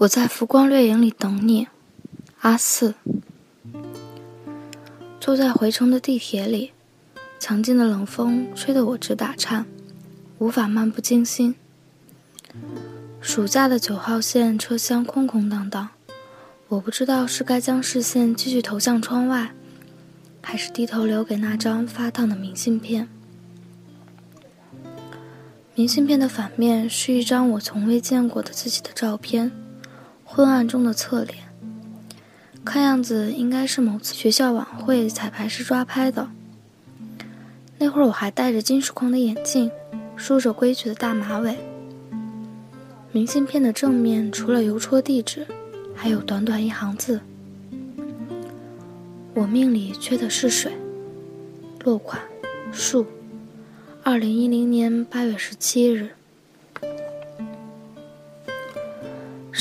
我在浮光掠影里等你，阿四。坐在回程的地铁里，强劲的冷风吹得我直打颤，无法漫不经心。暑假的九号线车厢空空荡荡，我不知道是该将视线继续投向窗外，还是低头留给那张发烫的明信片。明信片的反面是一张我从未见过的自己的照片。昏暗中的侧脸，看样子应该是某次学校晚会彩排时抓拍的。那会儿我还戴着金属框的眼镜，梳着规矩的大马尾。明信片的正面除了邮戳地址，还有短短一行字：“我命里缺的是水。”落款：树。二零一零年八月十七日。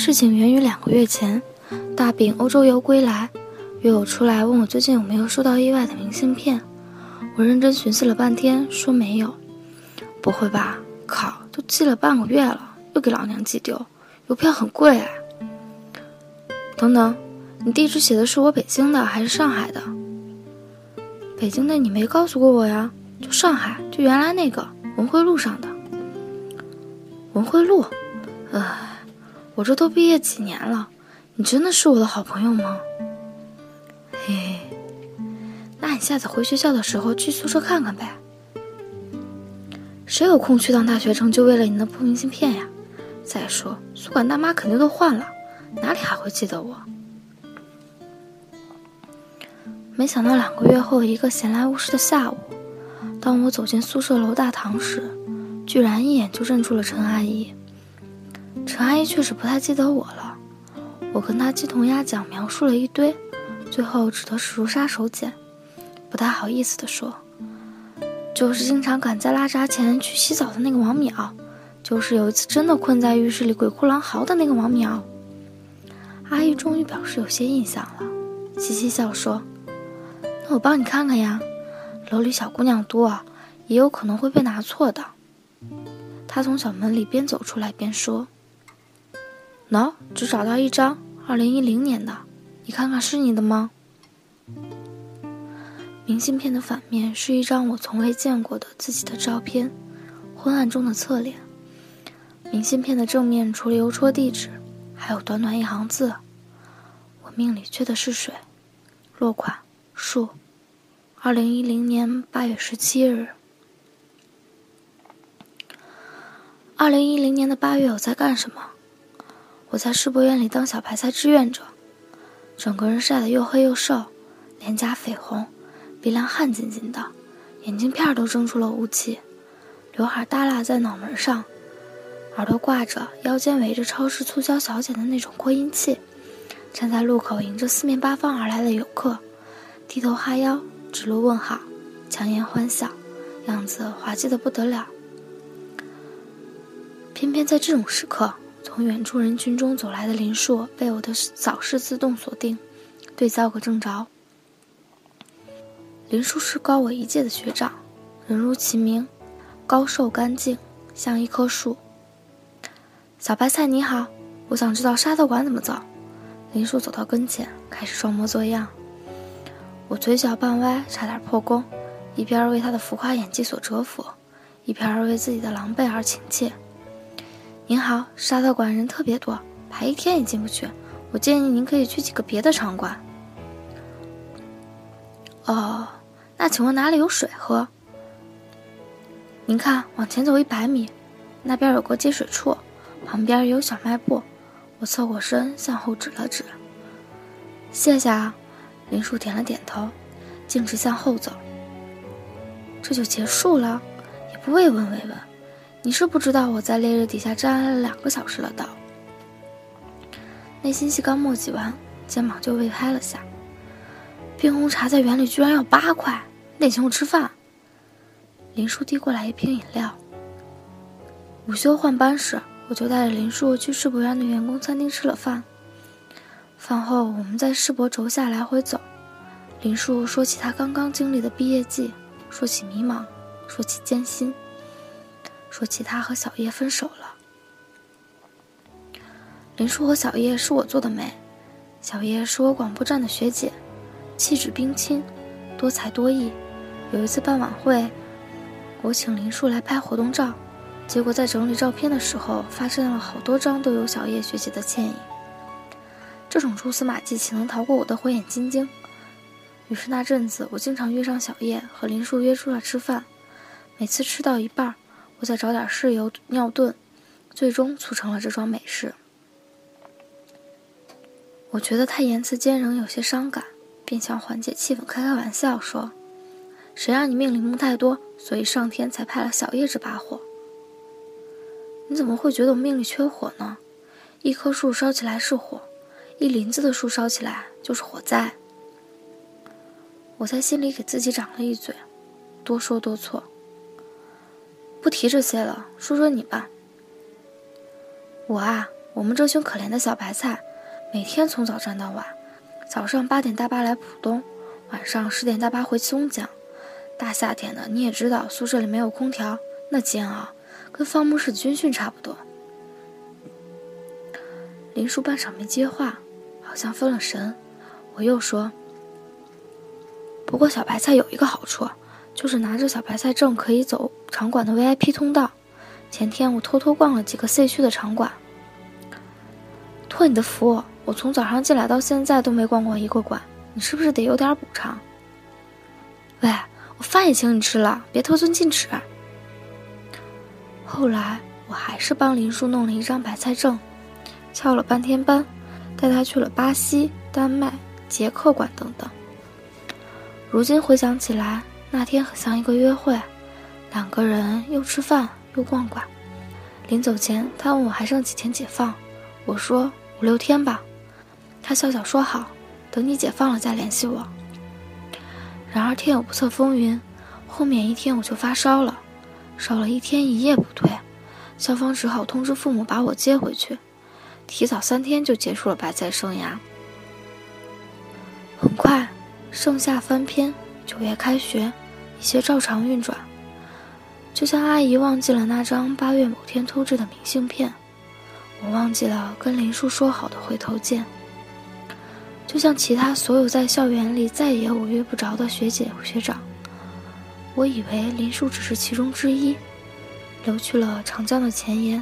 事情源于两个月前，大饼欧洲游归来，约我出来问我最近有没有收到意外的明信片。我认真寻思了半天，说没有。不会吧？靠，都寄了半个月了，又给老娘寄丢，邮票很贵哎。等等，你地址写的是我北京的还是上海的？北京的你没告诉过我呀，就上海，就原来那个文汇路上的。文汇路，唉。我这都毕业几年了，你真的是我的好朋友吗？嘿嘿，那你下次回学校的时候去宿舍看看呗。谁有空去趟大学城就为了你那破明信片呀？再说宿管大妈肯定都换了，哪里还会记得我？没想到两个月后一个闲来无事的下午，当我走进宿舍楼大堂时，居然一眼就认出了陈阿姨。陈阿姨确实不太记得我了，我跟她鸡同鸭讲描述了一堆，最后只得使出杀手锏，不太好意思地说：“就是经常赶在拉闸前去洗澡的那个王淼，就是有一次真的困在浴室里鬼哭狼嚎的那个王淼。”阿姨终于表示有些印象了，嘻嘻笑说：“那我帮你看看呀，楼里小姑娘多，也有可能会被拿错的。”她从小门里边走出来边说。喏，只找到一张，二零一零年的，你看看是你的吗？明信片的反面是一张我从未见过的自己的照片，昏暗中的侧脸。明信片的正面除了邮戳地址，还有短短一行字：“我命里缺的是水。”落款：树。二零一零年八月十七日。二零一零年的八月，我在干什么？我在世博院里当小白菜志愿者，整个人晒得又黑又瘦，脸颊绯红，鼻梁汗津津的，眼镜片都蒸出了雾气，刘海耷拉在脑门上，耳朵挂着，腰间围着超市促销小姐的那种扩音器，站在路口迎着四面八方而来的游客，低头哈腰，指路问好，强颜欢笑，样子滑稽的不得了。偏偏在这种时刻。从远处人群中走来的林硕被我的扫视自动锁定，对焦个正着。林硕是高我一届的学长，人如其名，高瘦干净，像一棵树。小白菜你好，我想知道沙特馆怎么走。林硕走到跟前，开始装模作样。我嘴角半歪，差点破功，一边为他的浮夸演技所折服，一边为自己的狼狈而亲切。您好，沙特馆人特别多，排一天也进不去。我建议您可以去几个别的场馆。哦，那请问哪里有水喝？您看，往前走一百米，那边有个接水处，旁边有小卖部。我侧过身向后指了指。谢谢啊，林树点了点头，径直向后走。这就结束了，也不慰问慰问。你是不知道我在烈日底下站了两个小时了，道。内心戏刚墨迹完，肩膀就被拍了下。冰红茶在园里居然要八块，你得请我吃饭。林叔递过来一瓶饮料。午休换班时，我就带着林叔去世博园的员工餐厅吃了饭。饭后，我们在世博轴下来回走。林叔说起他刚刚经历的毕业季，说起迷茫，说起艰辛。说起他和小叶分手了，林树和小叶是我做的媒，小叶是我广播站的学姐，气质冰清，多才多艺。有一次办晚会，我请林树来拍活动照，结果在整理照片的时候，发现了好多张都有小叶学姐的倩影。这种蛛丝马迹岂能逃过我的火眼金睛？于是那阵子，我经常约上小叶和林树约出来吃饭，每次吃到一半儿，我再找点事由尿遁，最终促成了这桩美事。我觉得他言辞间仍有些伤感，便想缓解气氛，开开玩笑说。谁让你命里木太多，所以上天才派了小叶这把火。你怎么会觉得我命里缺火呢？一棵树烧起来是火，一林子的树烧起来就是火灾。我在心里给自己长了一嘴，多说多错。不提这些了，说说你吧。我啊，我们这群可怜的小白菜，每天从早站到晚，早上八点大巴来浦东，晚上十点大巴回松江。大夏天的，你也知道，宿舍里没有空调，那煎熬，跟放牧式军训差不多。林叔半晌没接话，好像分了神。我又说：“不过小白菜有一个好处，就是拿着小白菜证可以走场馆的 VIP 通道。前天我偷偷逛了几个 C 区的场馆。托你的福，我从早上进来到现在都没逛过一个馆，你是不是得有点补偿？”喂。我饭也请你吃了，别得寸进尺。后来我还是帮林叔弄了一张白菜证，翘了半天班，带他去了巴西、丹麦、捷克馆等等。如今回想起来，那天很像一个约会，两个人又吃饭又逛馆。临走前，他问我还剩几天解放，我说五六天吧。他笑笑说好，等你解放了再联系我。然而天有不测风云，后面一天我就发烧了，烧了一天一夜不退，校方只好通知父母把我接回去，提早三天就结束了白菜生涯。很快，盛夏翻篇，九月开学，一切照常运转，就像阿姨忘记了那张八月某天偷制的明信片，我忘记了跟林叔说好的回头见。就像其他所有在校园里再也我约不着的学姐学长，我以为林叔只是其中之一，流去了长江的前沿，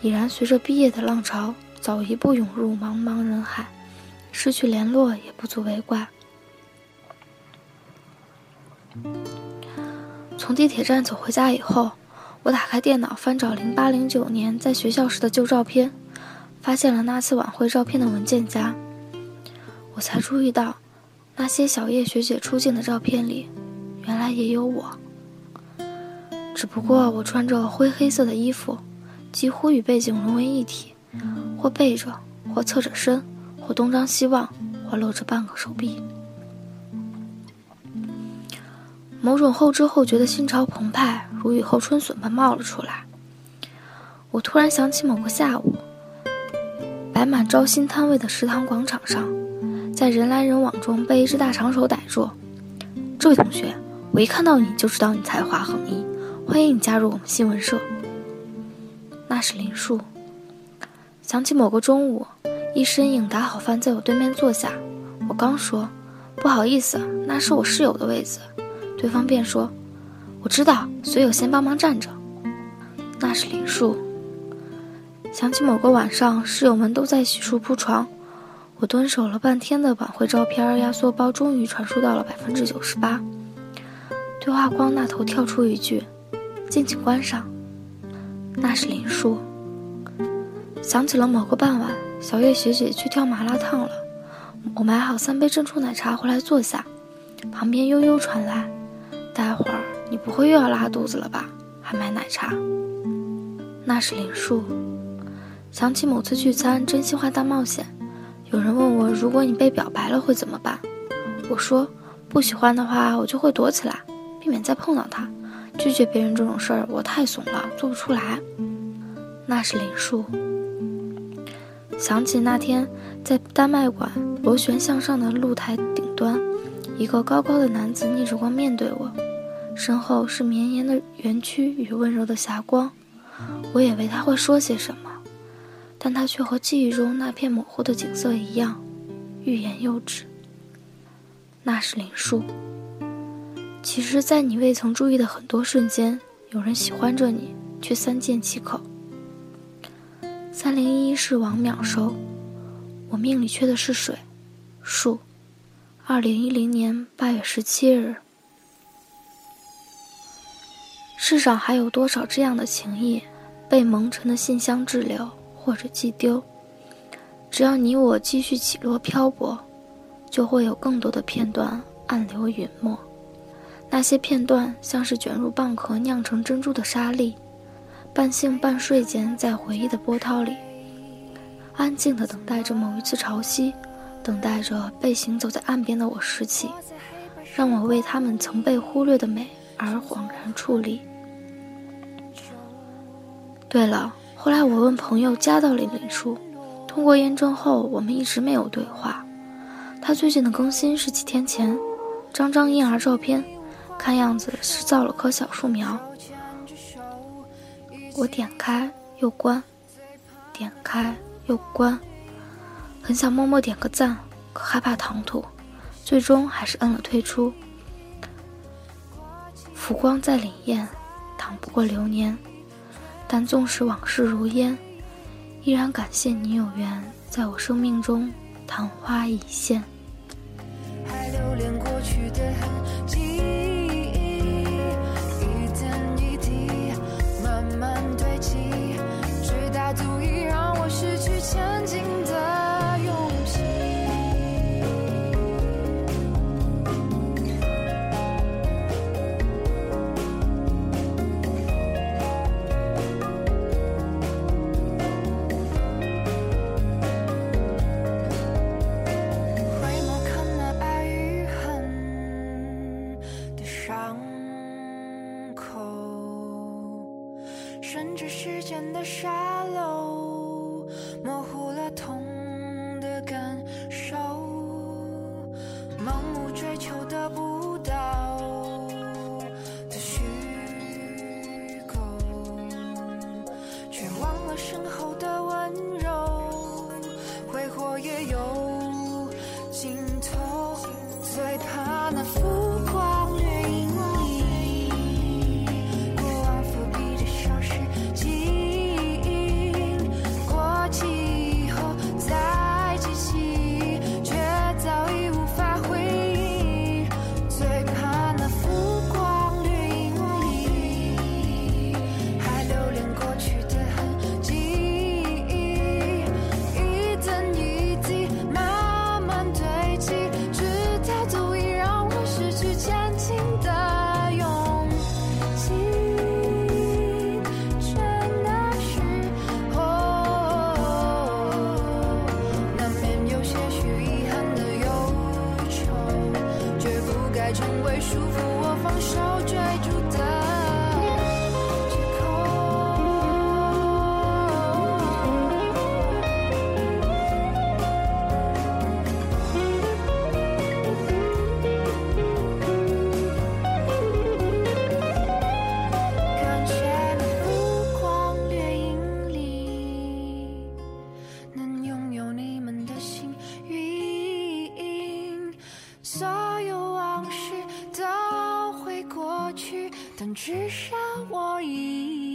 已然随着毕业的浪潮早一步涌入茫茫人海，失去联络也不足为怪。从地铁站走回家以后，我打开电脑翻找零八零九年在学校时的旧照片，发现了那次晚会照片的文件夹。我才注意到，那些小叶学姐出镜的照片里，原来也有我。只不过我穿着灰黑色的衣服，几乎与背景融为一体，或背着，或侧着身，或东张西望，或露着半个手臂。某种后知后觉的心潮澎湃，如雨后春笋般冒了出来。我突然想起某个下午，摆满招新摊位的食堂广场上。在人来人往中被一只大长手逮住，这位同学，我一看到你就知道你才华横溢，欢迎你加入我们新闻社。那是林树。想起某个中午，一身影打好饭在我对面坐下，我刚说不好意思，那是我室友的位子，对方便说我知道，所以我先帮忙站着。那是林树。想起某个晚上，室友们都在洗漱铺床。我蹲守了半天的晚会照片压缩包终于传输到了百分之九十八。对话框那头跳出一句：“敬请观赏。”那是林树。想起了某个傍晚，小月学姐去跳麻辣烫了，我买好三杯珍珠奶茶回来坐下，旁边悠悠传来：“待会儿你不会又要拉肚子了吧？还买奶茶？”那是林树。想起某次聚餐，真心话大冒险。有人问我，如果你被表白了会怎么办？我说，不喜欢的话，我就会躲起来，避免再碰到他。拒绝别人这种事儿，我太怂了，做不出来。那是林树。想起那天在丹麦馆螺旋向上的露台顶端，一个高高的男子逆着光面对我，身后是绵延的园区与温柔的霞光。我以为他会说些什么。但他却和记忆中那片模糊的景色一样，欲言又止。那是林树。其实，在你未曾注意的很多瞬间，有人喜欢着你，却三缄其口。三零一是王淼收，我命里缺的是水，树。二零一零年八月十七日。世上还有多少这样的情谊，被蒙尘的信箱滞留或者寄丢？只要你我继续起落漂泊，就会有更多的片段暗流陨没。那些片段像是卷入蚌壳酿成珍珠的沙粒。半醒半睡间，在回忆的波涛里，安静地等待着某一次潮汐，等待着被行走在岸边的我拾起，让我为他们曾被忽略的美而恍然矗立。对了，后来我问朋友加到了林树，通过验证后，我们一直没有对话。他最近的更新是几天前，张张婴儿照片，看样子是造了棵小树苗。我点开又关，点开又关，很想默默点个赞，可害怕唐突，最终还是摁了退出。浮光在凛艳，挡不过流年，但纵使往事如烟，依然感谢你有缘在我生命中昙花一现。身后的成为束缚我放手追逐的借口感谢目光能拥有你们的幸运所有但至少我已